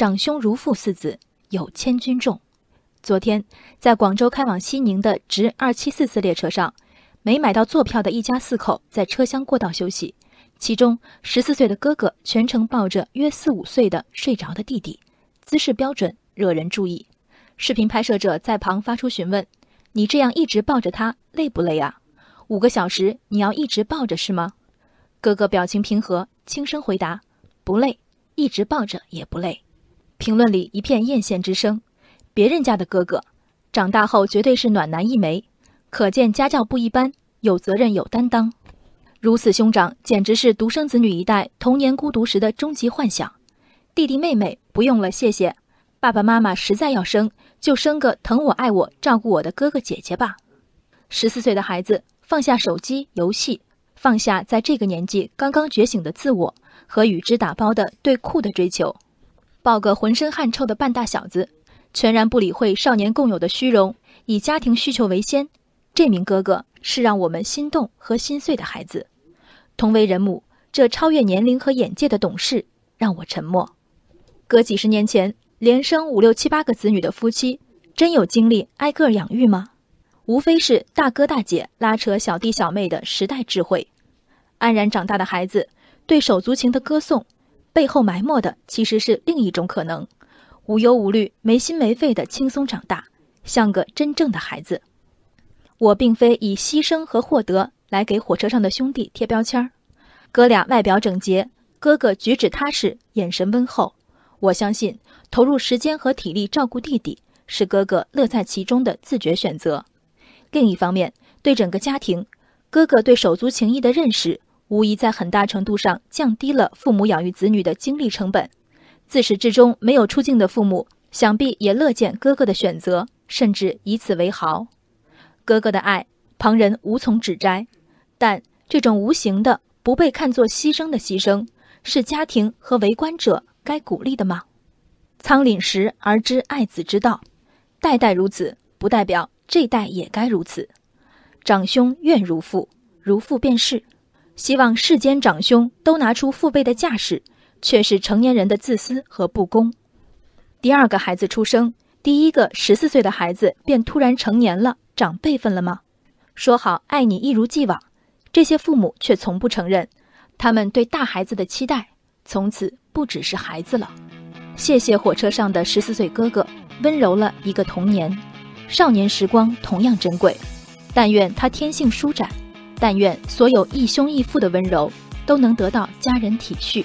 长兄如父四子，有千钧重。昨天在广州开往西宁的直二七四次列车上，没买到坐票的一家四口在车厢过道休息，其中十四岁的哥哥全程抱着约四五岁的睡着的弟弟，姿势标准，惹人注意。视频拍摄者在旁发出询问：“你这样一直抱着他，累不累啊？五个小时你要一直抱着是吗？”哥哥表情平和，轻声回答：“不累，一直抱着也不累。”评论里一片艳羡之声。别人家的哥哥，长大后绝对是暖男一枚，可见家教不一般，有责任有担当。如此兄长，简直是独生子女一代童年孤独时的终极幻想。弟弟妹妹不用了，谢谢。爸爸妈妈实在要生，就生个疼我爱我照顾我的哥哥姐姐吧。十四岁的孩子放下手机游戏。放下在这个年纪刚刚觉醒的自我和与之打包的对酷的追求，抱个浑身汗臭的半大小子，全然不理会少年共有的虚荣，以家庭需求为先。这名哥哥是让我们心动和心碎的孩子。同为人母，这超越年龄和眼界的懂事让我沉默。隔几十年前，连生五六七八个子女的夫妻，真有精力挨个儿养育吗？无非是大哥大姐拉扯小弟小妹的时代智慧，安然长大的孩子对手足情的歌颂，背后埋没的其实是另一种可能：无忧无虑、没心没肺的轻松长大，像个真正的孩子。我并非以牺牲和获得来给火车上的兄弟贴标签儿，哥俩外表整洁，哥哥举止踏实，眼神温厚。我相信投入时间和体力照顾弟弟，是哥哥乐在其中的自觉选择。另一方面，对整个家庭，哥哥对手足情谊的认识，无疑在很大程度上降低了父母养育子女的精力成本。自始至终没有出镜的父母，想必也乐见哥哥的选择，甚至以此为豪。哥哥的爱，旁人无从指摘，但这种无形的、不被看作牺牲的牺牲，是家庭和围观者该鼓励的吗？仓廪实而知爱子之道，代代如此，不代表。这代也该如此，长兄愿如父，如父便是。希望世间长兄都拿出父辈的架势，却是成年人的自私和不公。第二个孩子出生，第一个十四岁的孩子便突然成年了，长辈分了吗？说好爱你一如既往，这些父母却从不承认，他们对大孩子的期待，从此不只是孩子了。谢谢火车上的十四岁哥哥，温柔了一个童年。少年时光同样珍贵，但愿他天性舒展，但愿所有义兄义父的温柔都能得到家人体恤。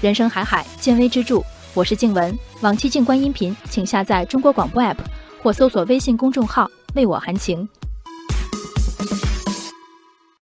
人生海海，见微知著。我是静文，往期静观音频，请下载中国广播 app 或搜索微信公众号“为我含情”。